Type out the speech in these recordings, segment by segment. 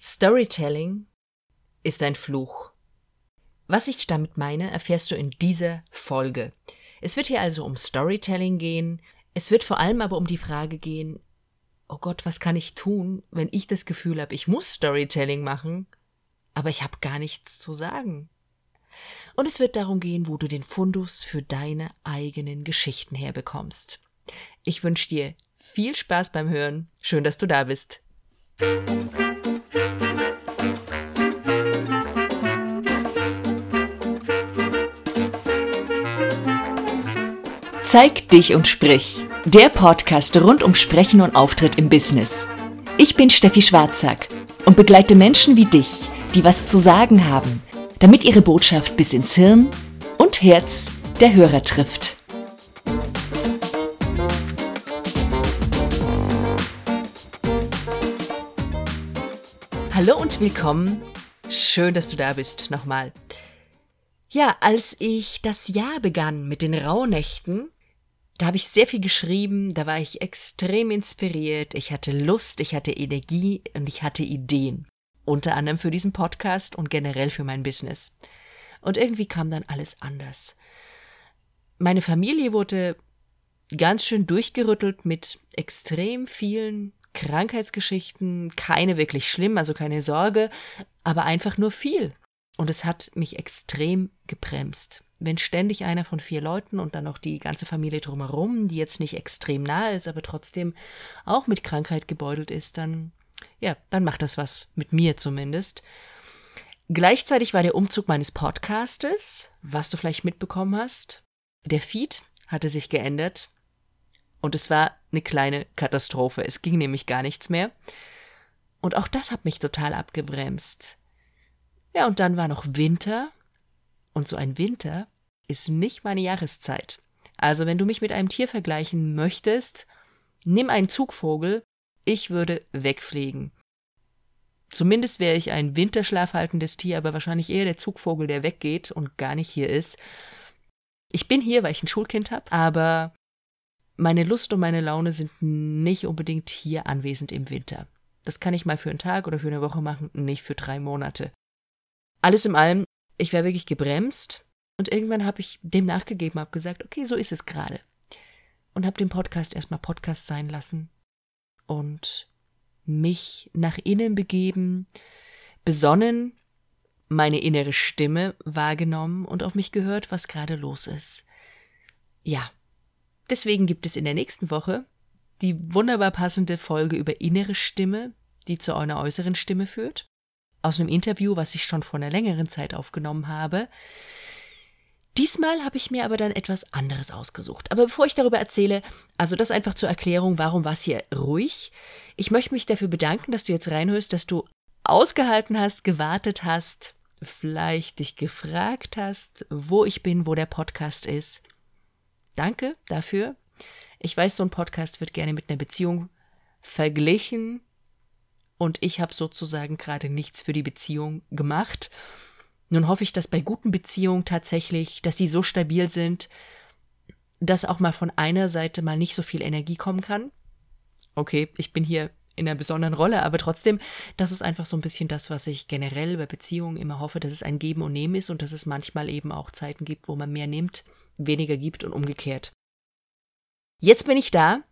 Storytelling ist ein Fluch. Was ich damit meine, erfährst du in dieser Folge. Es wird hier also um Storytelling gehen. Es wird vor allem aber um die Frage gehen, oh Gott, was kann ich tun, wenn ich das Gefühl habe, ich muss Storytelling machen, aber ich habe gar nichts zu sagen. Und es wird darum gehen, wo du den Fundus für deine eigenen Geschichten herbekommst. Ich wünsche dir viel Spaß beim Hören. Schön, dass du da bist. Zeig dich und sprich. Der Podcast rund um Sprechen und Auftritt im Business. Ich bin Steffi Schwarzack und begleite Menschen wie dich, die was zu sagen haben, damit ihre Botschaft bis ins Hirn und Herz der Hörer trifft. Hallo und willkommen. Schön, dass du da bist. Nochmal. Ja, als ich das Jahr begann mit den Rauhnächten, da habe ich sehr viel geschrieben, da war ich extrem inspiriert, ich hatte Lust, ich hatte Energie und ich hatte Ideen. Unter anderem für diesen Podcast und generell für mein Business. Und irgendwie kam dann alles anders. Meine Familie wurde ganz schön durchgerüttelt mit extrem vielen Krankheitsgeschichten, keine wirklich schlimm, also keine Sorge, aber einfach nur viel. Und es hat mich extrem gebremst wenn ständig einer von vier Leuten und dann noch die ganze Familie drumherum, die jetzt nicht extrem nahe ist, aber trotzdem auch mit Krankheit gebeutelt ist, dann, ja, dann macht das was mit mir zumindest. Gleichzeitig war der Umzug meines Podcastes, was du vielleicht mitbekommen hast. Der Feed hatte sich geändert und es war eine kleine Katastrophe. Es ging nämlich gar nichts mehr. Und auch das hat mich total abgebremst. Ja, und dann war noch Winter und so ein Winter ist nicht meine Jahreszeit. Also wenn du mich mit einem Tier vergleichen möchtest, nimm einen Zugvogel, ich würde wegfliegen. Zumindest wäre ich ein winterschlafhaltendes Tier, aber wahrscheinlich eher der Zugvogel, der weggeht und gar nicht hier ist. Ich bin hier, weil ich ein Schulkind habe, aber meine Lust und meine Laune sind nicht unbedingt hier anwesend im Winter. Das kann ich mal für einen Tag oder für eine Woche machen, nicht für drei Monate. Alles in allem ich war wirklich gebremst und irgendwann habe ich dem nachgegeben, habe gesagt, okay, so ist es gerade. Und habe den Podcast erstmal Podcast sein lassen und mich nach innen begeben, besonnen, meine innere Stimme wahrgenommen und auf mich gehört, was gerade los ist. Ja, deswegen gibt es in der nächsten Woche die wunderbar passende Folge über innere Stimme, die zu einer äußeren Stimme führt aus einem Interview, was ich schon vor einer längeren Zeit aufgenommen habe. Diesmal habe ich mir aber dann etwas anderes ausgesucht. Aber bevor ich darüber erzähle, also das einfach zur Erklärung, warum war es hier ruhig. Ich möchte mich dafür bedanken, dass du jetzt reinhörst, dass du ausgehalten hast, gewartet hast, vielleicht dich gefragt hast, wo ich bin, wo der Podcast ist. Danke dafür. Ich weiß, so ein Podcast wird gerne mit einer Beziehung verglichen und ich habe sozusagen gerade nichts für die Beziehung gemacht. Nun hoffe ich, dass bei guten Beziehungen tatsächlich, dass die so stabil sind, dass auch mal von einer Seite mal nicht so viel Energie kommen kann. Okay, ich bin hier in einer besonderen Rolle, aber trotzdem, das ist einfach so ein bisschen das, was ich generell bei Beziehungen immer hoffe, dass es ein Geben und Nehmen ist und dass es manchmal eben auch Zeiten gibt, wo man mehr nimmt, weniger gibt und umgekehrt. Jetzt bin ich da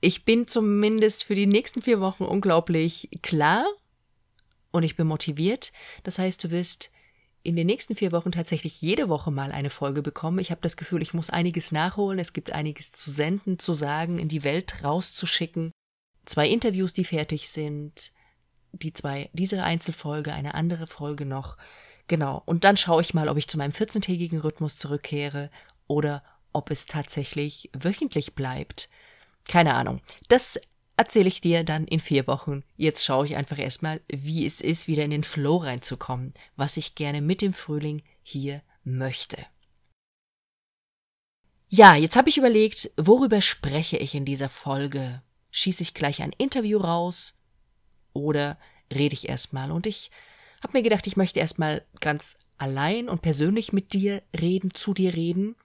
ich bin zumindest für die nächsten vier Wochen unglaublich klar und ich bin motiviert. Das heißt, du wirst in den nächsten vier Wochen tatsächlich jede Woche mal eine Folge bekommen. Ich habe das Gefühl, ich muss einiges nachholen. Es gibt einiges zu senden, zu sagen, in die Welt rauszuschicken. Zwei Interviews, die fertig sind. Die zwei, diese Einzelfolge, eine andere Folge noch. Genau. Und dann schaue ich mal, ob ich zu meinem 14-tägigen Rhythmus zurückkehre oder ob es tatsächlich wöchentlich bleibt. Keine Ahnung. Das erzähle ich dir dann in vier Wochen. Jetzt schaue ich einfach erstmal, wie es ist, wieder in den Flow reinzukommen, was ich gerne mit dem Frühling hier möchte. Ja, jetzt habe ich überlegt, worüber spreche ich in dieser Folge? Schieße ich gleich ein Interview raus oder rede ich erstmal? Und ich habe mir gedacht, ich möchte erstmal ganz allein und persönlich mit dir reden, zu dir reden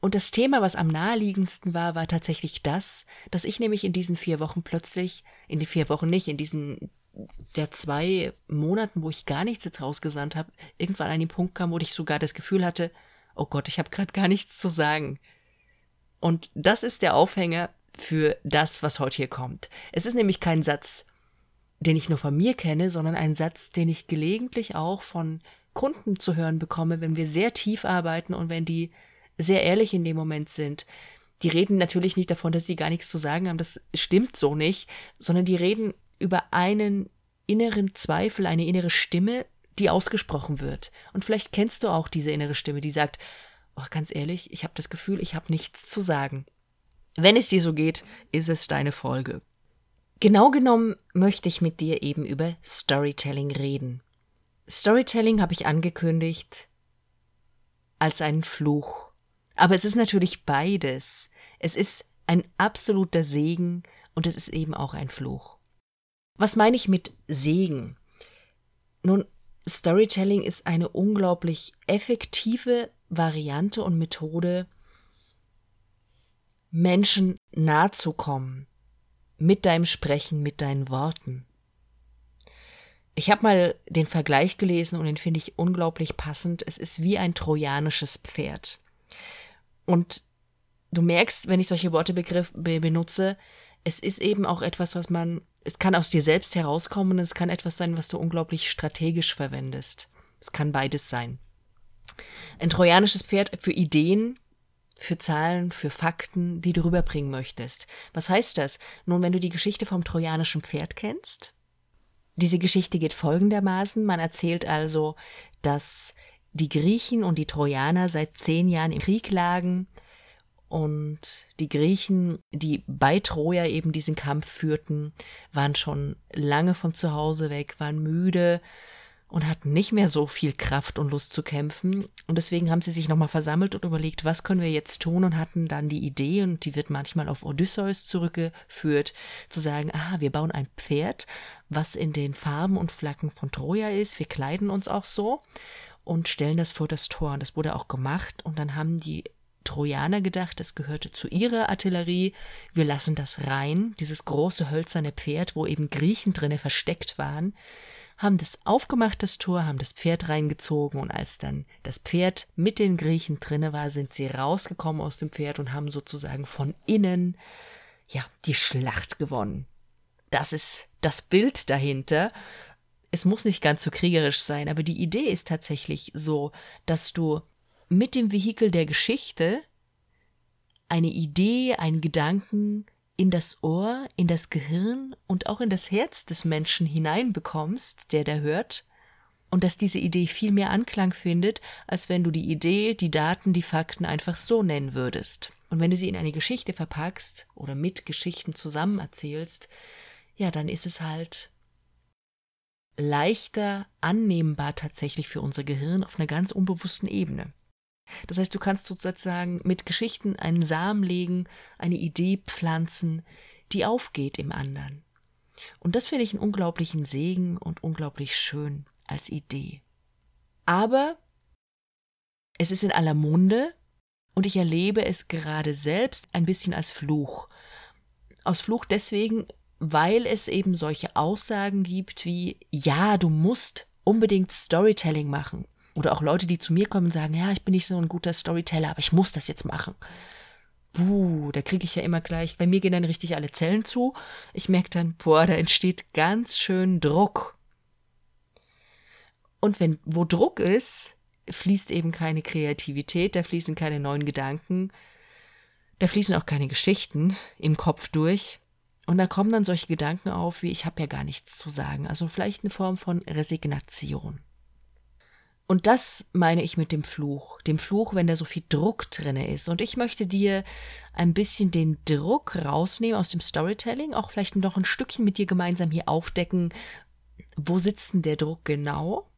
und das Thema, was am naheliegendsten war, war tatsächlich das, dass ich nämlich in diesen vier Wochen plötzlich, in den vier Wochen nicht, in diesen der zwei Monaten, wo ich gar nichts jetzt rausgesandt habe, irgendwann an den Punkt kam, wo ich sogar das Gefühl hatte, oh Gott, ich habe gerade gar nichts zu sagen. Und das ist der Aufhänger für das, was heute hier kommt. Es ist nämlich kein Satz, den ich nur von mir kenne, sondern ein Satz, den ich gelegentlich auch von Kunden zu hören bekomme, wenn wir sehr tief arbeiten und wenn die sehr ehrlich in dem Moment sind. Die reden natürlich nicht davon, dass sie gar nichts zu sagen haben, das stimmt so nicht, sondern die reden über einen inneren Zweifel, eine innere Stimme, die ausgesprochen wird. Und vielleicht kennst du auch diese innere Stimme, die sagt, oh, ganz ehrlich, ich habe das Gefühl, ich habe nichts zu sagen. Wenn es dir so geht, ist es deine Folge. Genau genommen möchte ich mit dir eben über Storytelling reden. Storytelling habe ich angekündigt als einen Fluch. Aber es ist natürlich beides. Es ist ein absoluter Segen und es ist eben auch ein Fluch. Was meine ich mit Segen? Nun, Storytelling ist eine unglaublich effektive Variante und Methode, Menschen nahe zu kommen, mit deinem Sprechen, mit deinen Worten. Ich habe mal den Vergleich gelesen und den finde ich unglaublich passend. Es ist wie ein trojanisches Pferd. Und du merkst, wenn ich solche Worte begriff, be benutze, es ist eben auch etwas, was man, es kann aus dir selbst herauskommen und es kann etwas sein, was du unglaublich strategisch verwendest. Es kann beides sein. Ein trojanisches Pferd für Ideen, für Zahlen, für Fakten, die du rüberbringen möchtest. Was heißt das? Nun, wenn du die Geschichte vom trojanischen Pferd kennst, diese Geschichte geht folgendermaßen. Man erzählt also, dass die Griechen und die Trojaner seit zehn Jahren im Krieg lagen und die Griechen, die bei Troja eben diesen Kampf führten, waren schon lange von zu Hause weg, waren müde und hatten nicht mehr so viel Kraft und Lust zu kämpfen. Und deswegen haben sie sich nochmal versammelt und überlegt, was können wir jetzt tun und hatten dann die Idee, und die wird manchmal auf Odysseus zurückgeführt, zu sagen, ah, wir bauen ein Pferd, was in den Farben und Flaggen von Troja ist, wir kleiden uns auch so und stellen das vor das Tor. Und das wurde auch gemacht und dann haben die Trojaner gedacht, das gehörte zu ihrer Artillerie. Wir lassen das rein, dieses große hölzerne Pferd, wo eben Griechen drinne versteckt waren haben das aufgemacht, das Tor, haben das Pferd reingezogen und als dann das Pferd mit den Griechen drinne war, sind sie rausgekommen aus dem Pferd und haben sozusagen von innen, ja, die Schlacht gewonnen. Das ist das Bild dahinter. Es muss nicht ganz so kriegerisch sein, aber die Idee ist tatsächlich so, dass du mit dem Vehikel der Geschichte eine Idee, einen Gedanken, in das Ohr, in das Gehirn und auch in das Herz des Menschen hineinbekommst, der da hört, und dass diese Idee viel mehr Anklang findet, als wenn du die Idee, die Daten, die Fakten einfach so nennen würdest. Und wenn du sie in eine Geschichte verpackst oder mit Geschichten zusammen erzählst, ja, dann ist es halt leichter annehmbar tatsächlich für unser Gehirn auf einer ganz unbewussten Ebene. Das heißt, du kannst sozusagen mit Geschichten einen Samen legen, eine Idee pflanzen, die aufgeht im anderen. Und das finde ich einen unglaublichen Segen und unglaublich schön als Idee. Aber es ist in aller Munde und ich erlebe es gerade selbst ein bisschen als Fluch. Aus Fluch deswegen, weil es eben solche Aussagen gibt wie, ja, du musst unbedingt Storytelling machen. Oder auch Leute, die zu mir kommen und sagen, ja, ich bin nicht so ein guter Storyteller, aber ich muss das jetzt machen. Buh, da kriege ich ja immer gleich, bei mir gehen dann richtig alle Zellen zu. Ich merke dann, boah, da entsteht ganz schön Druck. Und wenn, wo Druck ist, fließt eben keine Kreativität, da fließen keine neuen Gedanken, da fließen auch keine Geschichten im Kopf durch. Und da kommen dann solche Gedanken auf, wie ich habe ja gar nichts zu sagen. Also vielleicht eine Form von Resignation. Und das meine ich mit dem Fluch. Dem Fluch, wenn da so viel Druck drinne ist. Und ich möchte dir ein bisschen den Druck rausnehmen aus dem Storytelling, auch vielleicht noch ein Stückchen mit dir gemeinsam hier aufdecken, wo sitzt denn der Druck genau?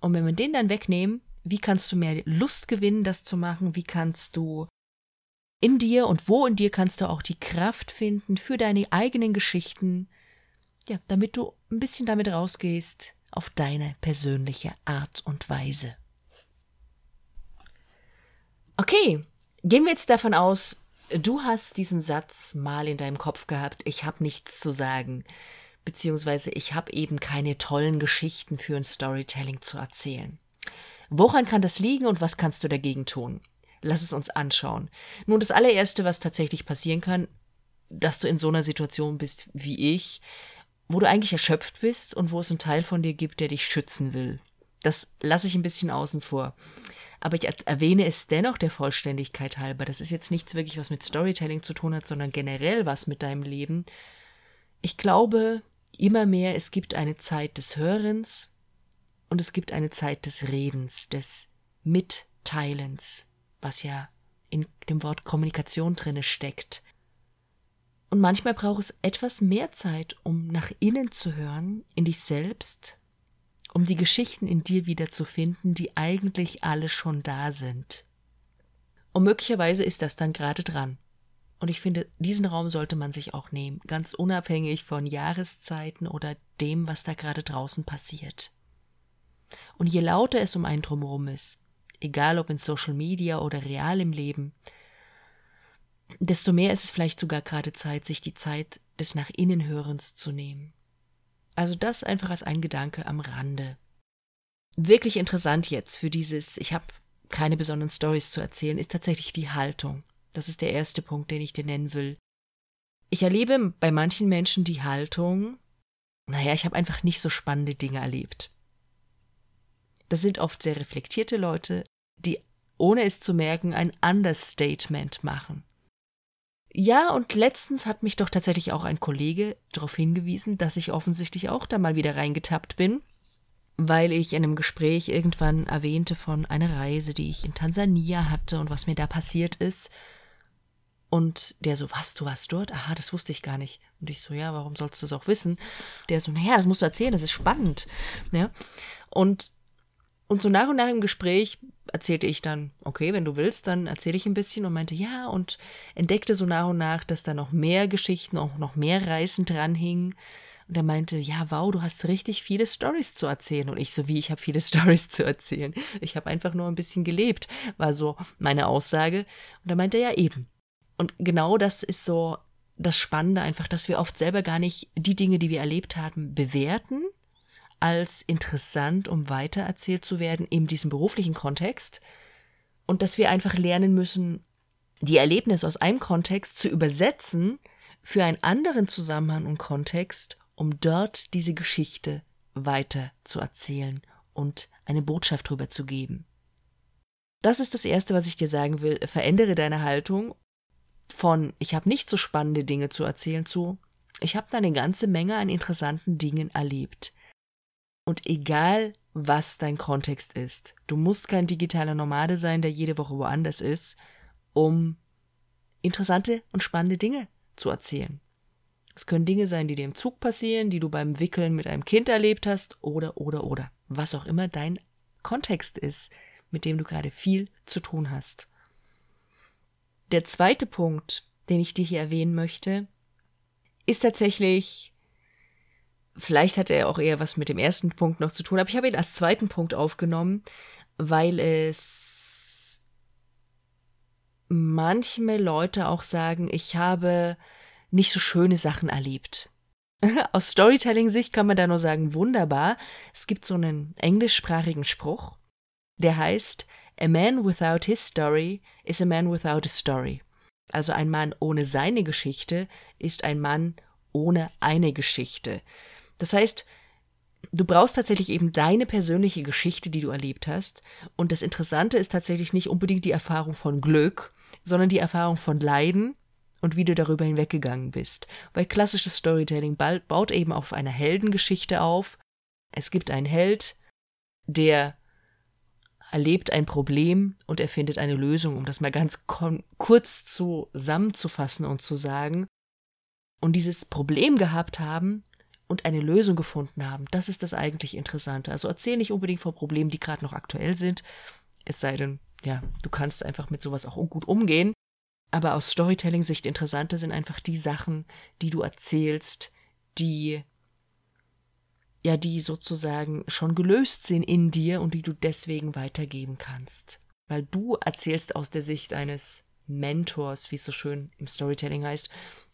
Und wenn wir den dann wegnehmen, wie kannst du mehr Lust gewinnen, das zu machen? Wie kannst du in dir und wo in dir kannst du auch die Kraft finden für deine eigenen Geschichten, ja, damit du ein bisschen damit rausgehst, auf deine persönliche Art und Weise. Okay, gehen wir jetzt davon aus, du hast diesen Satz mal in deinem Kopf gehabt, ich habe nichts zu sagen. beziehungsweise ich habe eben keine tollen Geschichten für ein Storytelling zu erzählen. Woran kann das liegen und was kannst du dagegen tun? Lass es uns anschauen. Nun, das allererste, was tatsächlich passieren kann, dass du in so einer Situation bist wie ich, wo du eigentlich erschöpft bist und wo es einen Teil von dir gibt, der dich schützen will. Das lasse ich ein bisschen außen vor. Aber ich erwähne es dennoch der Vollständigkeit halber. Das ist jetzt nichts wirklich, was mit Storytelling zu tun hat, sondern generell was mit deinem Leben. Ich glaube immer mehr, es gibt eine Zeit des Hörens und es gibt eine Zeit des Redens, des Mitteilens, was ja in dem Wort Kommunikation drinne steckt. Und manchmal braucht es etwas mehr Zeit, um nach innen zu hören, in dich selbst, um die Geschichten in dir wiederzufinden, die eigentlich alle schon da sind. Und möglicherweise ist das dann gerade dran. Und ich finde, diesen Raum sollte man sich auch nehmen, ganz unabhängig von Jahreszeiten oder dem, was da gerade draußen passiert. Und je lauter es um einen drumherum ist, egal ob in Social Media oder real im Leben, desto mehr ist es vielleicht sogar gerade Zeit, sich die Zeit des Nach innen Hörens zu nehmen. Also das einfach als ein Gedanke am Rande. Wirklich interessant jetzt für dieses, ich habe keine besonderen Stories zu erzählen, ist tatsächlich die Haltung. Das ist der erste Punkt, den ich dir nennen will. Ich erlebe bei manchen Menschen die Haltung, naja, ich habe einfach nicht so spannende Dinge erlebt. Das sind oft sehr reflektierte Leute, ohne es zu merken, ein Understatement machen. Ja, und letztens hat mich doch tatsächlich auch ein Kollege darauf hingewiesen, dass ich offensichtlich auch da mal wieder reingetappt bin, weil ich in einem Gespräch irgendwann erwähnte von einer Reise, die ich in Tansania hatte und was mir da passiert ist. Und der so, was, du warst dort? Aha, das wusste ich gar nicht. Und ich so, ja, warum sollst du es auch wissen? Der so, naja, das musst du erzählen, das ist spannend. Ja. Und und so nach und nach im Gespräch erzählte ich dann, okay, wenn du willst, dann erzähle ich ein bisschen und meinte, ja, und entdeckte so nach und nach, dass da noch mehr Geschichten, auch noch mehr Reisen dranhingen. Und er meinte, ja, wow, du hast richtig viele Stories zu erzählen. Und ich so, wie, ich habe viele Stories zu erzählen. Ich habe einfach nur ein bisschen gelebt, war so meine Aussage. Und er meinte, ja, eben. Und genau das ist so das Spannende einfach, dass wir oft selber gar nicht die Dinge, die wir erlebt haben, bewerten, als interessant, um weitererzählt zu werden in diesem beruflichen Kontext und dass wir einfach lernen müssen, die Erlebnisse aus einem Kontext zu übersetzen für einen anderen Zusammenhang und Kontext, um dort diese Geschichte weiter zu erzählen und eine Botschaft drüber zu geben. Das ist das Erste, was ich dir sagen will. Verändere deine Haltung von ich habe nicht so spannende Dinge zu erzählen zu ich habe da eine ganze Menge an interessanten Dingen erlebt. Und egal, was dein Kontext ist, du musst kein digitaler Nomade sein, der jede Woche woanders ist, um interessante und spannende Dinge zu erzählen. Es können Dinge sein, die dir im Zug passieren, die du beim Wickeln mit einem Kind erlebt hast, oder, oder, oder. Was auch immer dein Kontext ist, mit dem du gerade viel zu tun hast. Der zweite Punkt, den ich dir hier erwähnen möchte, ist tatsächlich Vielleicht hat er auch eher was mit dem ersten Punkt noch zu tun, aber ich habe ihn als zweiten Punkt aufgenommen, weil es manchmal Leute auch sagen, ich habe nicht so schöne Sachen erlebt. Aus Storytelling-Sicht kann man da nur sagen, wunderbar. Es gibt so einen englischsprachigen Spruch, der heißt, A man without his story is a man without a story. Also ein Mann ohne seine Geschichte ist ein Mann ohne eine Geschichte. Das heißt, du brauchst tatsächlich eben deine persönliche Geschichte, die du erlebt hast. Und das Interessante ist tatsächlich nicht unbedingt die Erfahrung von Glück, sondern die Erfahrung von Leiden und wie du darüber hinweggegangen bist. Weil klassisches Storytelling baut eben auf einer Heldengeschichte auf. Es gibt einen Held, der erlebt ein Problem und er findet eine Lösung, um das mal ganz kurz zusammenzufassen und zu sagen. Und dieses Problem gehabt haben, und eine Lösung gefunden haben. Das ist das eigentlich Interessante. Also erzähl nicht unbedingt von Problemen, die gerade noch aktuell sind. Es sei denn, ja, du kannst einfach mit sowas auch gut umgehen. Aber aus Storytelling-Sicht interessanter sind einfach die Sachen, die du erzählst, die ja, die sozusagen schon gelöst sind in dir und die du deswegen weitergeben kannst. Weil du erzählst aus der Sicht eines Mentors, wie es so schön im Storytelling heißt,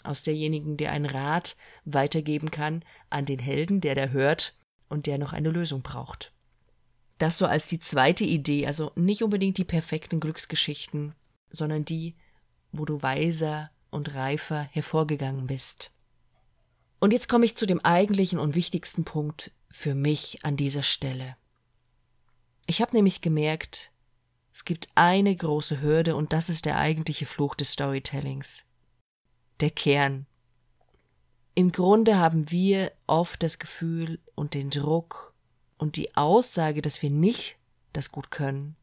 aus derjenigen, der einen Rat weitergeben kann an den Helden, der da hört und der noch eine Lösung braucht. Das so als die zweite Idee, also nicht unbedingt die perfekten Glücksgeschichten, sondern die, wo du weiser und reifer hervorgegangen bist. Und jetzt komme ich zu dem eigentlichen und wichtigsten Punkt für mich an dieser Stelle. Ich habe nämlich gemerkt, es gibt eine große Hürde und das ist der eigentliche Fluch des Storytellings. Der Kern. Im Grunde haben wir oft das Gefühl und den Druck und die Aussage, dass wir nicht das gut können,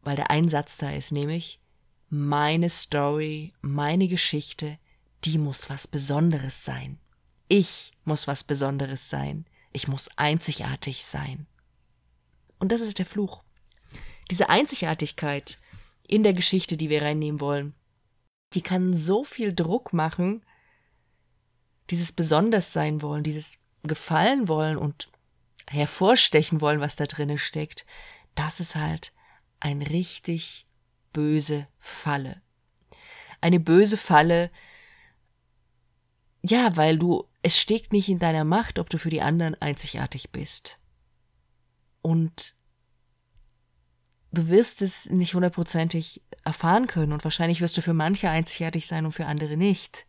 weil der Einsatz da ist, nämlich meine Story, meine Geschichte, die muss was Besonderes sein. Ich muss was Besonderes sein. Ich muss einzigartig sein. Und das ist der Fluch. Diese Einzigartigkeit in der Geschichte, die wir reinnehmen wollen, die kann so viel Druck machen, dieses besonders sein wollen, dieses gefallen wollen und hervorstechen wollen, was da drinnen steckt, das ist halt ein richtig böse Falle. Eine böse Falle, ja, weil du, es steckt nicht in deiner Macht, ob du für die anderen einzigartig bist. Und du wirst es nicht hundertprozentig erfahren können und wahrscheinlich wirst du für manche einzigartig sein und für andere nicht.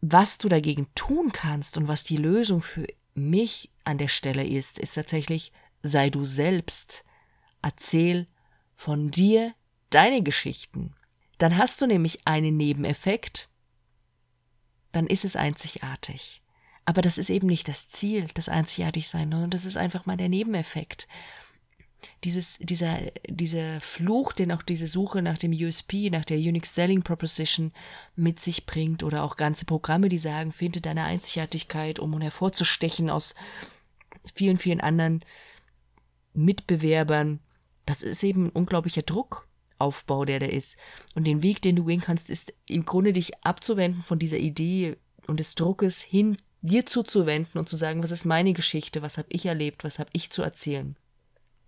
Was du dagegen tun kannst und was die Lösung für mich an der Stelle ist, ist tatsächlich, sei du selbst. Erzähl von dir deine Geschichten. Dann hast du nämlich einen Nebeneffekt, dann ist es einzigartig. Aber das ist eben nicht das Ziel, das Einzigartigsein, sondern das ist einfach mal der Nebeneffekt. Dieses, dieser, dieser Fluch, den auch diese Suche nach dem USP, nach der Unique Selling Proposition mit sich bringt, oder auch ganze Programme, die sagen, finde deine Einzigartigkeit, um hervorzustechen aus vielen, vielen anderen Mitbewerbern. Das ist eben ein unglaublicher Druckaufbau, der da ist. Und den Weg, den du gehen kannst, ist im Grunde dich abzuwenden von dieser Idee und des Druckes hin dir zuzuwenden und zu sagen, was ist meine Geschichte, was habe ich erlebt, was habe ich zu erzählen.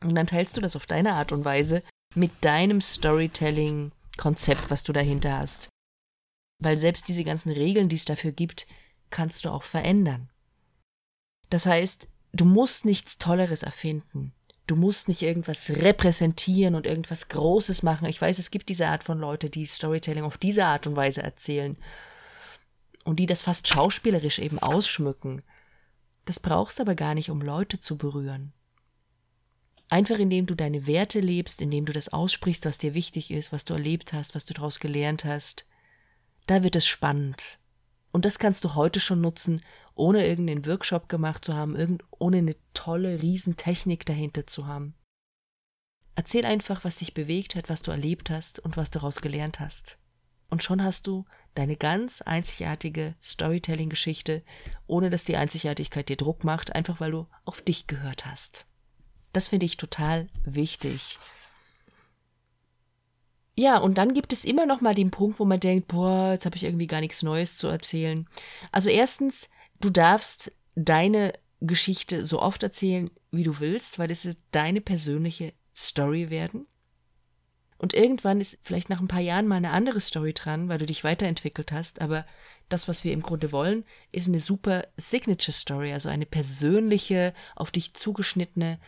Und dann teilst du das auf deine Art und Weise mit deinem Storytelling-Konzept, was du dahinter hast. Weil selbst diese ganzen Regeln, die es dafür gibt, kannst du auch verändern. Das heißt, du musst nichts Tolleres erfinden. Du musst nicht irgendwas repräsentieren und irgendwas Großes machen. Ich weiß, es gibt diese Art von Leute, die Storytelling auf diese Art und Weise erzählen und die das fast schauspielerisch eben ausschmücken. Das brauchst aber gar nicht, um Leute zu berühren. Einfach indem du deine Werte lebst, indem du das aussprichst, was dir wichtig ist, was du erlebt hast, was du daraus gelernt hast, da wird es spannend. Und das kannst du heute schon nutzen, ohne irgendeinen Workshop gemacht zu haben, irgend, ohne eine tolle Riesentechnik dahinter zu haben. Erzähl einfach, was dich bewegt hat, was du erlebt hast und was du daraus gelernt hast. Und schon hast du deine ganz einzigartige Storytelling-Geschichte, ohne dass die Einzigartigkeit dir Druck macht, einfach weil du auf dich gehört hast. Das finde ich total wichtig. Ja, und dann gibt es immer noch mal den Punkt, wo man denkt, boah, jetzt habe ich irgendwie gar nichts Neues zu erzählen. Also erstens, du darfst deine Geschichte so oft erzählen, wie du willst, weil es deine persönliche Story werden. Und irgendwann ist vielleicht nach ein paar Jahren mal eine andere Story dran, weil du dich weiterentwickelt hast. Aber das, was wir im Grunde wollen, ist eine super Signature Story, also eine persönliche, auf dich zugeschnittene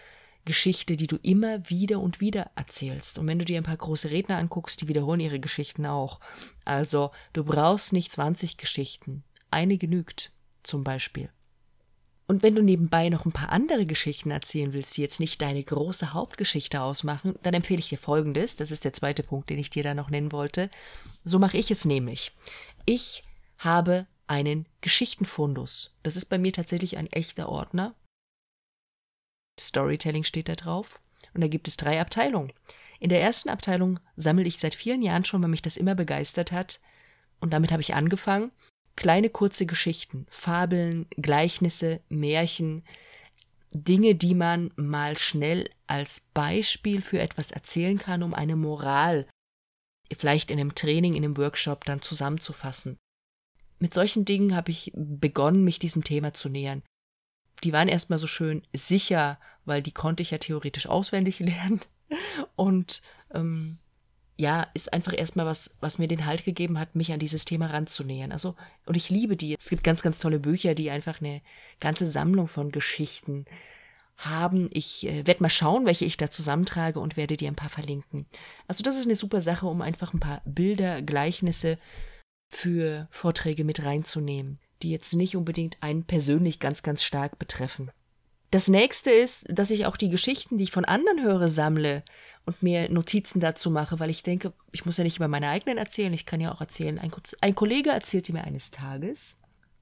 Geschichte, die du immer wieder und wieder erzählst. Und wenn du dir ein paar große Redner anguckst, die wiederholen ihre Geschichten auch. Also, du brauchst nicht 20 Geschichten. Eine genügt, zum Beispiel. Und wenn du nebenbei noch ein paar andere Geschichten erzählen willst, die jetzt nicht deine große Hauptgeschichte ausmachen, dann empfehle ich dir Folgendes. Das ist der zweite Punkt, den ich dir da noch nennen wollte. So mache ich es nämlich. Ich habe einen Geschichtenfundus. Das ist bei mir tatsächlich ein echter Ordner. Storytelling steht da drauf. Und da gibt es drei Abteilungen. In der ersten Abteilung sammle ich seit vielen Jahren schon, weil mich das immer begeistert hat. Und damit habe ich angefangen. Kleine kurze Geschichten, Fabeln, Gleichnisse, Märchen, Dinge, die man mal schnell als Beispiel für etwas erzählen kann, um eine Moral vielleicht in einem Training, in einem Workshop dann zusammenzufassen. Mit solchen Dingen habe ich begonnen, mich diesem Thema zu nähern die waren erstmal so schön sicher, weil die konnte ich ja theoretisch auswendig lernen. Und ähm, ja, ist einfach erstmal was, was mir den Halt gegeben hat, mich an dieses Thema ranzunähern. Also, und ich liebe die. Es gibt ganz, ganz tolle Bücher, die einfach eine ganze Sammlung von Geschichten haben. Ich äh, werde mal schauen, welche ich da zusammentrage und werde dir ein paar verlinken. Also, das ist eine super Sache, um einfach ein paar Bilder, Gleichnisse für Vorträge mit reinzunehmen, die jetzt nicht unbedingt einen persönlich ganz, ganz stark betreffen. Das nächste ist, dass ich auch die Geschichten, die ich von anderen höre, sammle und mir Notizen dazu mache, weil ich denke, ich muss ja nicht über meine eigenen erzählen, ich kann ja auch erzählen, ein, ein Kollege erzählte mir eines Tages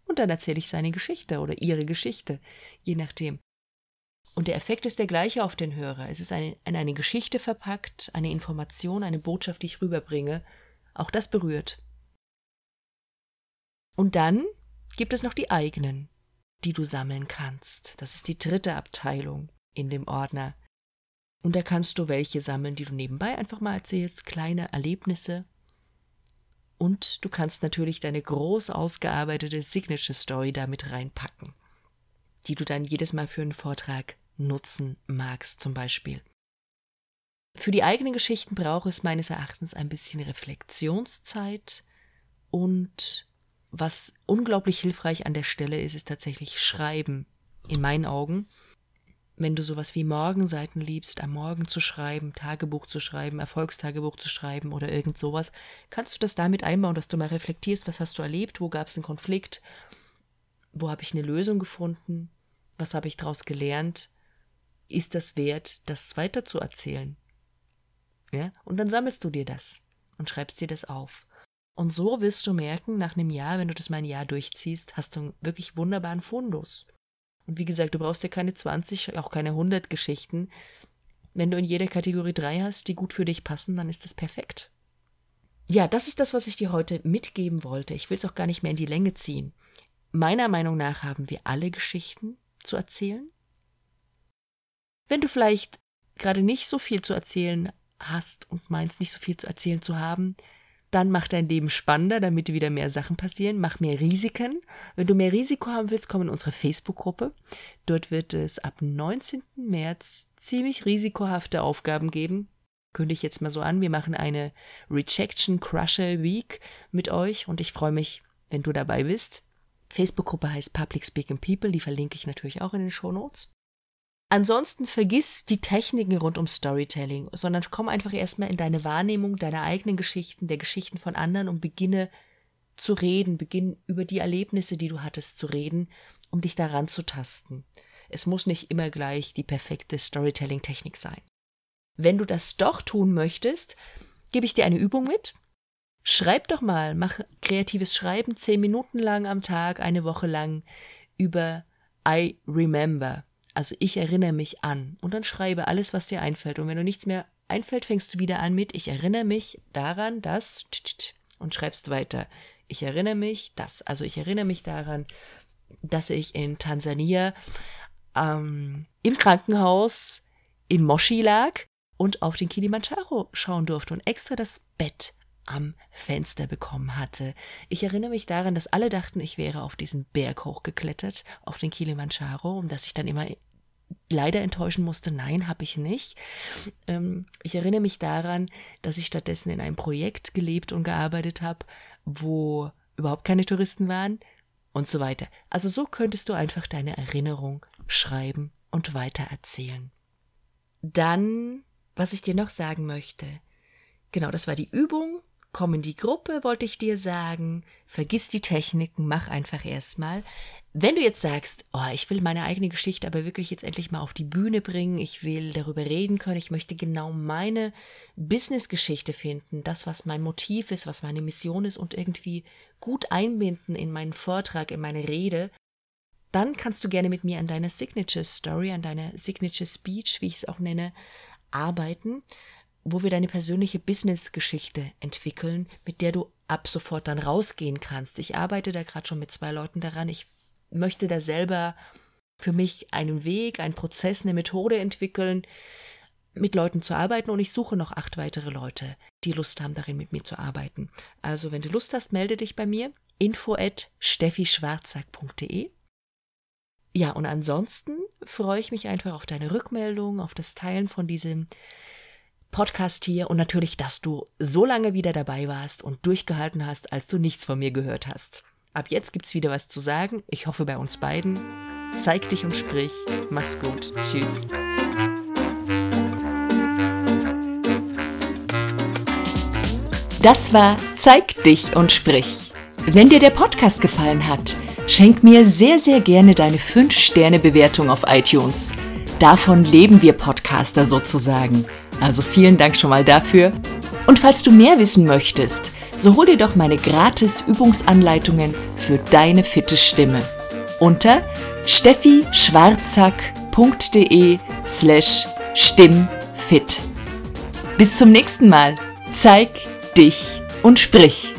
und dann erzähle ich seine Geschichte oder ihre Geschichte, je nachdem. Und der Effekt ist der gleiche auf den Hörer. Es ist eine, in eine Geschichte verpackt, eine Information, eine Botschaft, die ich rüberbringe. Auch das berührt. Und dann gibt es noch die eigenen, die du sammeln kannst. Das ist die dritte Abteilung in dem Ordner. Und da kannst du welche sammeln, die du nebenbei einfach mal erzählst, kleine Erlebnisse. Und du kannst natürlich deine groß ausgearbeitete Signature Story damit reinpacken, die du dann jedes Mal für einen Vortrag nutzen magst, zum Beispiel. Für die eigenen Geschichten braucht es meines Erachtens ein bisschen Reflexionszeit und was unglaublich hilfreich an der Stelle ist, ist tatsächlich Schreiben, in meinen Augen wenn du sowas wie Morgenseiten liebst, am Morgen zu schreiben, Tagebuch zu schreiben, Erfolgstagebuch zu schreiben oder irgend sowas, kannst du das damit einbauen, dass du mal reflektierst, was hast du erlebt, wo gab es einen Konflikt, wo habe ich eine Lösung gefunden, was habe ich daraus gelernt, ist das wert, das weiter zu erzählen? Ja? Und dann sammelst du dir das und schreibst dir das auf. Und so wirst du merken, nach einem Jahr, wenn du das mal ein Jahr durchziehst, hast du einen wirklich wunderbaren Fundus. Und wie gesagt, du brauchst ja keine 20, auch keine 100 Geschichten. Wenn du in jeder Kategorie drei hast, die gut für dich passen, dann ist das perfekt. Ja, das ist das, was ich dir heute mitgeben wollte. Ich will es auch gar nicht mehr in die Länge ziehen. Meiner Meinung nach haben wir alle Geschichten zu erzählen. Wenn du vielleicht gerade nicht so viel zu erzählen hast und meinst, nicht so viel zu erzählen zu haben, dann mach dein Leben spannender, damit wieder mehr Sachen passieren. Mach mehr Risiken. Wenn du mehr Risiko haben willst, komm in unsere Facebook-Gruppe. Dort wird es ab 19. März ziemlich risikohafte Aufgaben geben. Kündige ich jetzt mal so an. Wir machen eine Rejection Crusher Week mit euch und ich freue mich, wenn du dabei bist. Facebook-Gruppe heißt Public Speaking People. Die verlinke ich natürlich auch in den Show Notes. Ansonsten vergiss die Techniken rund um Storytelling, sondern komm einfach erstmal in deine Wahrnehmung deiner eigenen Geschichten, der Geschichten von anderen und beginne zu reden, beginn über die Erlebnisse, die du hattest, zu reden, um dich daran zu tasten. Es muss nicht immer gleich die perfekte Storytelling-Technik sein. Wenn du das doch tun möchtest, gebe ich dir eine Übung mit. Schreib doch mal, mach kreatives Schreiben zehn Minuten lang am Tag, eine Woche lang über I remember. Also ich erinnere mich an und dann schreibe alles, was dir einfällt. Und wenn du nichts mehr einfällt, fängst du wieder an mit Ich erinnere mich daran, dass und schreibst weiter. Ich erinnere mich, dass, also ich erinnere mich daran, dass ich in Tansania ähm, im Krankenhaus in Moshi lag und auf den Kilimanjaro schauen durfte und extra das Bett am Fenster bekommen hatte. Ich erinnere mich daran, dass alle dachten, ich wäre auf diesen Berg hochgeklettert, auf den Kilimanjaro, und dass ich dann immer leider enttäuschen musste, nein, habe ich nicht. Ähm, ich erinnere mich daran, dass ich stattdessen in einem Projekt gelebt und gearbeitet habe, wo überhaupt keine Touristen waren und so weiter. Also so könntest du einfach deine Erinnerung schreiben und weiter erzählen. Dann, was ich dir noch sagen möchte. Genau, das war die Übung komm in die Gruppe, wollte ich dir sagen. Vergiss die Techniken, mach einfach erstmal. Wenn du jetzt sagst, oh, ich will meine eigene Geschichte aber wirklich jetzt endlich mal auf die Bühne bringen, ich will darüber reden können, ich möchte genau meine Business-Geschichte finden, das, was mein Motiv ist, was meine Mission ist und irgendwie gut einbinden in meinen Vortrag, in meine Rede, dann kannst du gerne mit mir an deiner Signature Story, an deiner Signature Speech, wie ich es auch nenne, arbeiten wo wir deine persönliche Business-Geschichte entwickeln, mit der du ab sofort dann rausgehen kannst. Ich arbeite da gerade schon mit zwei Leuten daran. Ich möchte da selber für mich einen Weg, einen Prozess, eine Methode entwickeln, mit Leuten zu arbeiten und ich suche noch acht weitere Leute, die Lust haben, darin mit mir zu arbeiten. Also, wenn du Lust hast, melde dich bei mir. info at steffischwarzack.de Ja, und ansonsten freue ich mich einfach auf deine Rückmeldung, auf das Teilen von diesem Podcast hier und natürlich, dass du so lange wieder dabei warst und durchgehalten hast, als du nichts von mir gehört hast. Ab jetzt gibt's wieder was zu sagen. Ich hoffe bei uns beiden. Zeig dich und sprich. Mach's gut. Tschüss. Das war Zeig dich und sprich. Wenn dir der Podcast gefallen hat, schenk mir sehr, sehr gerne deine 5-Sterne-Bewertung auf iTunes. Davon leben wir Podcaster sozusagen. Also vielen Dank schon mal dafür. Und falls du mehr wissen möchtest, so hol dir doch meine gratis Übungsanleitungen für deine fitte Stimme unter steffischwarzack.de slash stimmfit. Bis zum nächsten Mal. Zeig dich und sprich.